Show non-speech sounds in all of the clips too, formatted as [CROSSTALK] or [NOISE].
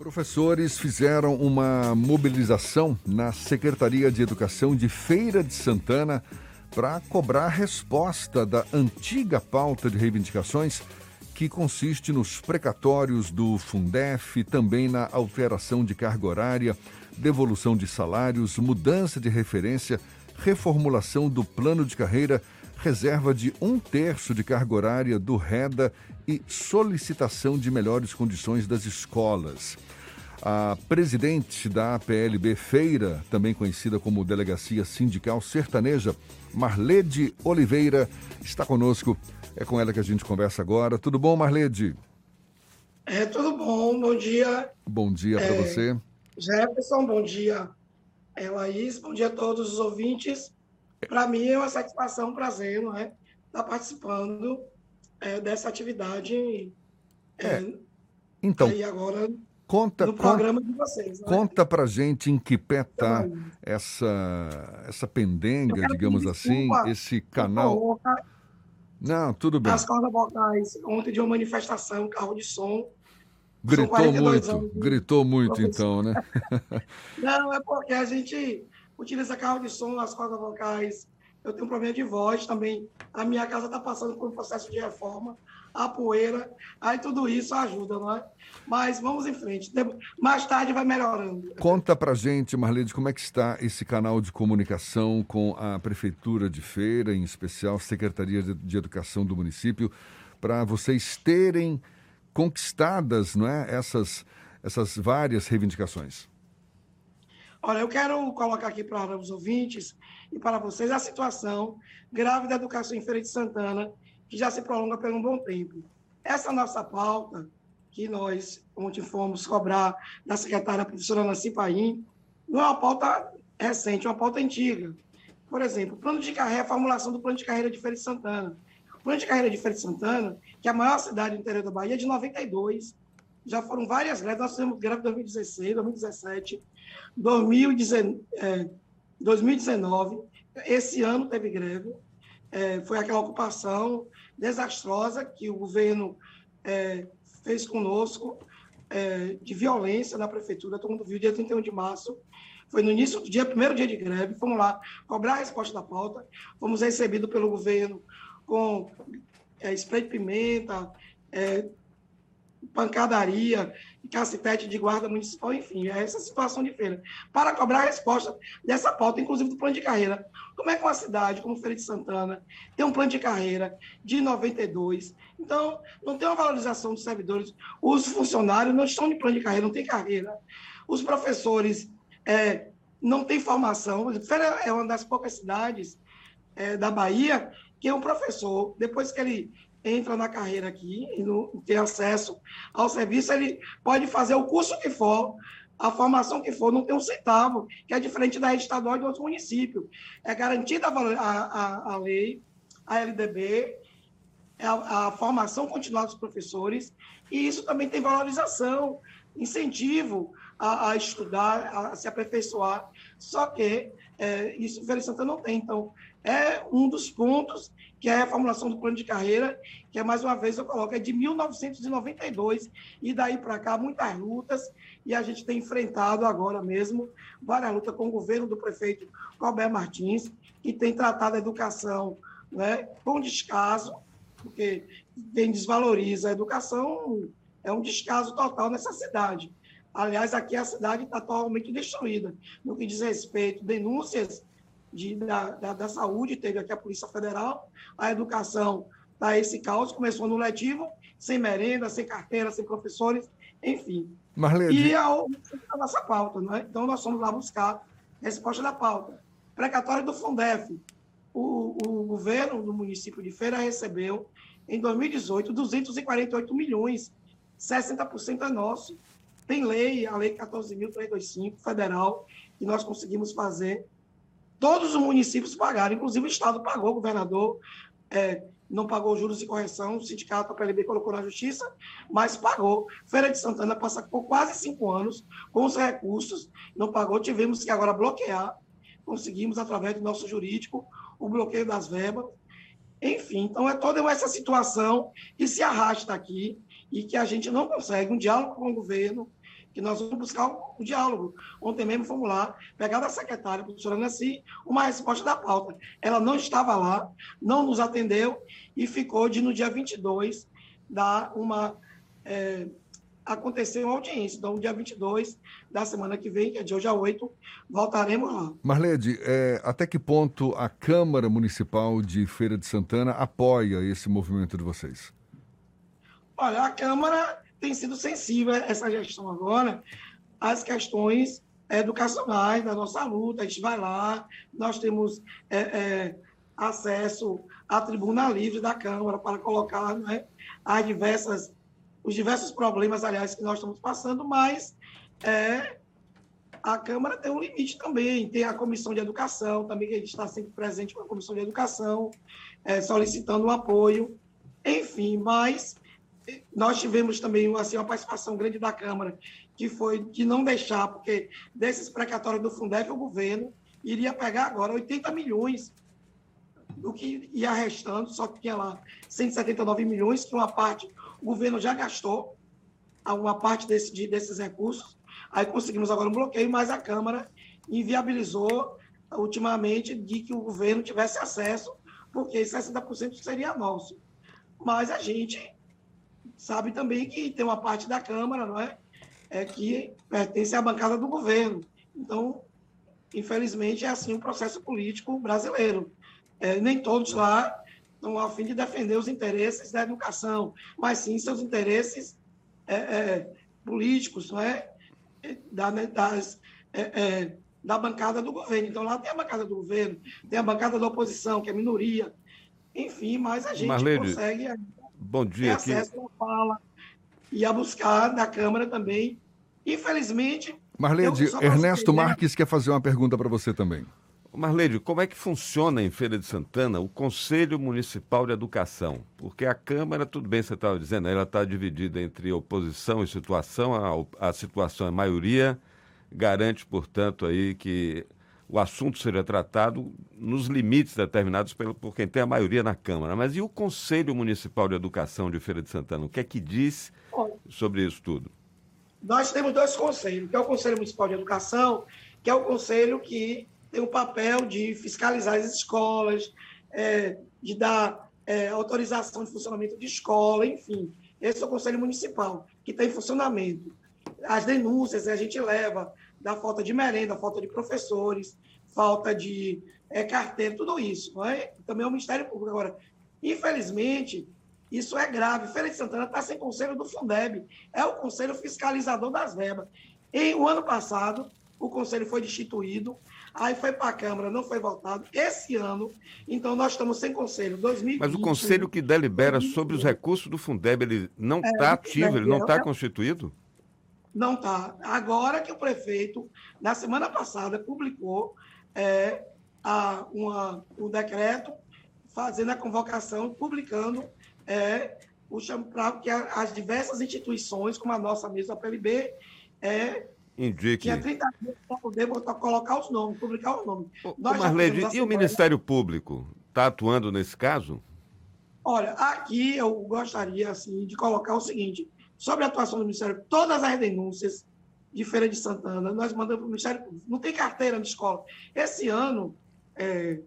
Professores fizeram uma mobilização na Secretaria de Educação de Feira de Santana para cobrar resposta da antiga pauta de reivindicações que consiste nos precatórios do Fundef, também na alteração de carga horária, devolução de salários, mudança de referência, reformulação do plano de carreira, reserva de um terço de carga horária do REDA e solicitação de melhores condições das escolas. A presidente da APLB Feira, também conhecida como Delegacia Sindical Sertaneja, Marlede Oliveira, está conosco. É com ela que a gente conversa agora. Tudo bom, Marlede? É, tudo bom. Bom dia. Bom dia para é, você. Jefferson, bom dia. É, Laís, bom dia a todos os ouvintes. Para mim é uma satisfação, um prazer, não é? Estar participando é, dessa atividade. É, é então. E agora Conta, no programa conta, de vocês. Né? Conta pra gente em que pé tá essa, essa pendenga, digamos assim, esse canal. Não, tudo bem. As cordas vocais, ontem de uma manifestação, carro de som. Gritou muito, anos, gritou muito então, né? [LAUGHS] Não, é porque a gente utiliza carro de som, as cordas vocais. Eu tenho um problema de voz também. A minha casa está passando por um processo de reforma a poeira, aí tudo isso ajuda, não é? Mas vamos em frente. Mais tarde vai melhorando. Conta pra gente, Marlene, como é que está esse canal de comunicação com a Prefeitura de Feira, em especial Secretaria de Educação do município, para vocês terem conquistadas não é, essas, essas várias reivindicações. Olha, eu quero colocar aqui para os ouvintes e para vocês a situação grave da educação em Feira de Santana, que já se prolonga por um bom tempo. Essa nossa pauta, que nós ontem fomos cobrar da secretária professora Nancy Paim, não é uma pauta recente, é uma pauta antiga. Por exemplo, plano de carreira, formulação do plano de carreira de Feira de Santana. Plano de carreira de Feira de Santana, que é a maior cidade do interior da Bahia, de 92. Já foram várias greves, nós fizemos greve em 2016, 2017, 2019. Esse ano teve greve. É, foi aquela ocupação desastrosa que o governo é, fez conosco, é, de violência na prefeitura. Todo mundo viu, dia 31 de março. Foi no início do dia, primeiro dia de greve. Fomos lá cobrar a resposta da pauta. Fomos recebidos pelo governo com é, spray de pimenta, é, pancadaria, cacetete de guarda municipal, enfim, é essa situação de feira. Para cobrar a resposta dessa pauta, inclusive do plano de carreira. Como é que uma cidade como Feira de Santana tem um plano de carreira de 92? Então, não tem uma valorização dos servidores. Os funcionários não estão de plano de carreira, não tem carreira. Os professores é, não têm formação. Feira é uma das poucas cidades é, da Bahia que um professor, depois que ele entra na carreira aqui e não tem acesso ao serviço, ele pode fazer o curso que for, a formação que for, não tem um centavo, que é diferente da rede estadual de outros municípios. É garantida a, a, a lei, a LDB, é a, a, formação continuada dos professores, e isso também tem valorização, incentivo a, a estudar, a, se aperfeiçoar, só que é, isso Feira Santana não tem. Então, é um dos pontos que é a reformulação do plano de carreira, que é mais uma vez eu coloco, é de 1992, e daí para cá muitas lutas, e a gente tem enfrentado agora mesmo várias lutas com o governo do prefeito Roberto Martins, que tem tratado a educação né, com descaso, porque quem desvaloriza a educação é um descaso total nessa cidade. Aliás, aqui a cidade está totalmente destruída. No que diz respeito, denúncias de, da, da, da, saúde, teve aqui a Polícia Federal, a educação está esse caos, começou no letivo, sem merenda, sem carteira, sem professores, enfim. Marlene... E a, a nossa pauta, não é? Então, nós fomos lá buscar resposta da pauta. Precatório do Fundef. O, o governo do município de Feira recebeu, em 2018, 248 milhões. 60% é nosso. Tem lei, a Lei 14.325, federal, que nós conseguimos fazer Todos os municípios pagaram, inclusive o Estado pagou, o governador é, não pagou juros e correção, o sindicato, a PLB colocou na justiça, mas pagou. Feira de Santana passa por quase cinco anos com os recursos, não pagou, tivemos que agora bloquear, conseguimos, através do nosso jurídico, o bloqueio das verbas. Enfim, então é toda essa situação que se arrasta aqui e que a gente não consegue um diálogo com o governo, que nós vamos buscar o, o diálogo. Ontem mesmo fomos lá, pegar da secretária, a professora Nancy, uma resposta da pauta. Ela não estava lá, não nos atendeu e ficou de, no dia 22, dar uma... É, acontecer uma audiência. Então, dia 22 da semana que vem, que é de hoje a 8, voltaremos lá. Marlede, é, até que ponto a Câmara Municipal de Feira de Santana apoia esse movimento de vocês? Olha, a Câmara tem sido sensível essa gestão agora às questões educacionais da nossa luta. A gente vai lá, nós temos é, é, acesso à tribuna livre da Câmara para colocar né, as diversas os diversos problemas, aliás, que nós estamos passando, mas é, a Câmara tem um limite também, tem a Comissão de Educação, também que a gente está sempre presente com a Comissão de Educação, é, solicitando um apoio, enfim, mas nós tivemos também assim, uma participação grande da Câmara, que foi de não deixar, porque desses precatórios do Fundeb, o governo iria pegar agora 80 milhões do que ia restando, só que tinha lá 179 milhões, que uma parte o governo já gastou uma parte desse, desses recursos, aí conseguimos agora um bloqueio, mas a Câmara inviabilizou ultimamente de que o governo tivesse acesso, porque 60% seria nosso. Mas a gente sabe também que tem uma parte da Câmara, não é? é que pertence à bancada do governo. Então, infelizmente, é assim o processo político brasileiro. É, nem todos lá estão a fim de defender os interesses da educação, mas sim seus interesses é, é, políticos, não é? Da, né, das, é, é, da bancada do governo. Então, lá tem a bancada do governo, tem a bancada da oposição, que é minoria, enfim, mas a gente Marlene, consegue bom dia, ter acesso aqui. à fala e a buscar da Câmara também. Infelizmente. Marlene, Ernesto Marques quer fazer uma pergunta para você também. Marlene, como é que funciona em Feira de Santana o Conselho Municipal de Educação? Porque a Câmara, tudo bem, você estava dizendo, ela está dividida entre oposição e situação, a, a situação é maioria, garante, portanto, aí que o assunto seja tratado nos limites determinados pelo, por quem tem a maioria na Câmara. Mas e o Conselho Municipal de Educação de Feira de Santana? O que é que diz sobre isso tudo? Nós temos dois conselhos, que é o Conselho Municipal de Educação, que é o conselho que tem o papel de fiscalizar as escolas, é, de dar é, autorização de funcionamento de escola, enfim. Esse é o Conselho Municipal, que está em funcionamento. As denúncias a gente leva da falta de merenda, falta de professores, falta de é, carteira, tudo isso. Não é? Também é o Ministério Público. Agora, infelizmente, isso é grave. Feira de Santana está sem conselho do Fundeb, é o conselho fiscalizador das verbas. Em o ano passado, o conselho foi destituído, aí foi para a Câmara, não foi votado. Esse ano, então nós estamos sem conselho. 2020, Mas o conselho que delibera 2020, sobre os recursos do Fundeb, ele não está é, ativo, ele não está é, constituído? Não está. Agora que o prefeito, na semana passada, publicou é, a, uma, um decreto fazendo a convocação, publicando é, o para que as diversas instituições, como a nossa mesma, a PLB, é, Indique. Tinha 30 dias para poder botar, colocar os nomes, publicar os nomes. Ô, Marlene, e o Ministério Público está atuando nesse caso? Olha, aqui eu gostaria assim, de colocar o seguinte: sobre a atuação do Ministério, todas as denúncias de Feira de Santana, nós mandamos para o Ministério Público. Não tem carteira de escola. Esse ano, é,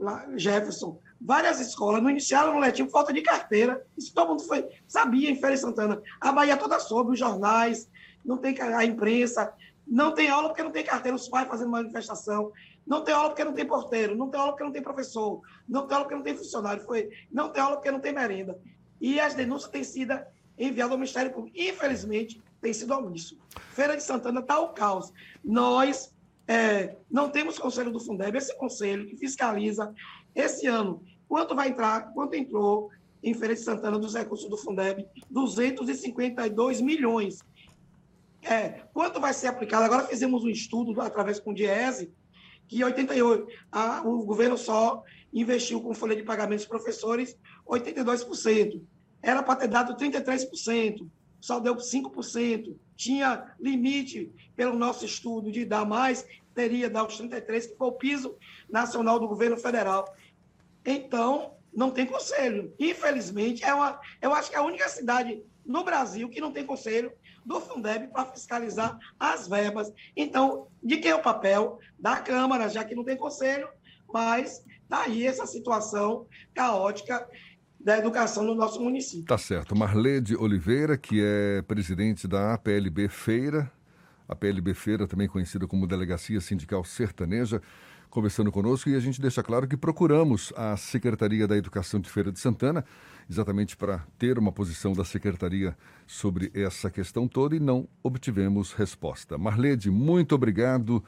lá, Jefferson, várias escolas não iniciaram no letivo falta de carteira. Isso todo mundo foi, sabia em Feira de Santana. A Bahia toda soube, os jornais, não tem a imprensa, não tem aula porque não tem carteira, os pais fazendo manifestação, não tem aula porque não tem porteiro, não tem aula porque não tem professor, não tem aula porque não tem funcionário, foi, não tem aula porque não tem merenda. E as denúncias têm sido enviadas ao Ministério Público. Infelizmente, tem sido omisso. Feira de Santana está o caos. Nós é, não temos conselho do Fundeb, esse conselho que fiscaliza esse ano quanto vai entrar, quanto entrou em Feira de Santana dos recursos do Fundeb, 252 milhões. É, quanto vai ser aplicado? Agora fizemos um estudo através com o Diese, que 88, a, o governo só investiu com folha de pagamentos professores 82%. Era para ter dado 33%, só deu 5%. Tinha limite, pelo nosso estudo, de dar mais, teria dar os 33%, que foi o piso nacional do governo federal. Então, não tem conselho. Infelizmente, é uma, eu acho que é a única cidade no Brasil que não tem conselho do Fundeb para fiscalizar as verbas. Então, de quem é o papel? Da Câmara, já que não tem conselho, mas tá essa situação caótica da educação no nosso município. Tá certo. Marlede Oliveira, que é presidente da APLB Feira, a PLB Feira, também conhecida como Delegacia Sindical Sertaneja, conversando conosco e a gente deixa claro que procuramos a Secretaria da Educação de Feira de Santana, exatamente para ter uma posição da Secretaria sobre essa questão toda e não obtivemos resposta. Marlede, muito obrigado.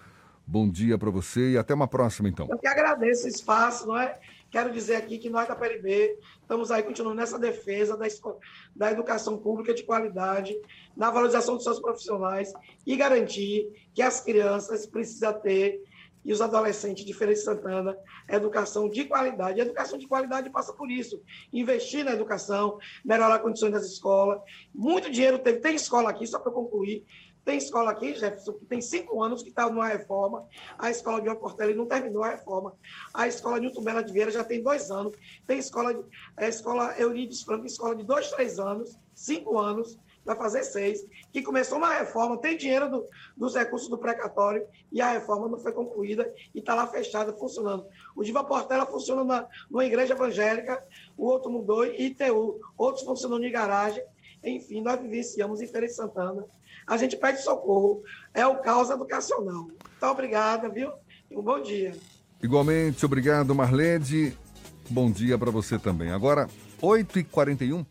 Bom dia para você e até uma próxima, então. Eu que agradeço o espaço, não é? Quero dizer aqui que nós da PLB estamos aí continuando nessa defesa da, da educação pública de qualidade, na valorização dos seus profissionais e garantir que as crianças precisam ter e os adolescentes de Feira de Santana, educação de qualidade. A educação de qualidade passa por isso. Investir na educação, melhorar condições das escolas. Muito dinheiro teve. Tem escola aqui, só para concluir, tem escola aqui, Jefferson, que tem cinco anos que está numa reforma. A escola de Portela não terminou a reforma. A escola de Utumbela de Vieira já tem dois anos. Tem escola, de, a escola Eurides Franco, escola de dois, três anos, cinco anos, vai fazer seis, que começou uma reforma, tem dinheiro do, dos recursos do precatório e a reforma não foi concluída e está lá fechada, funcionando. O Diva Portela funciona na, numa igreja evangélica, o outro mudou ITU, outros funcionam em garagem. Enfim, nós vivenciamos em Feira de Santana a gente pede socorro. É o caos educacional. Muito obrigada, viu? E um bom dia. Igualmente, obrigado, Marlede. Bom dia para você também. Agora, 8h41.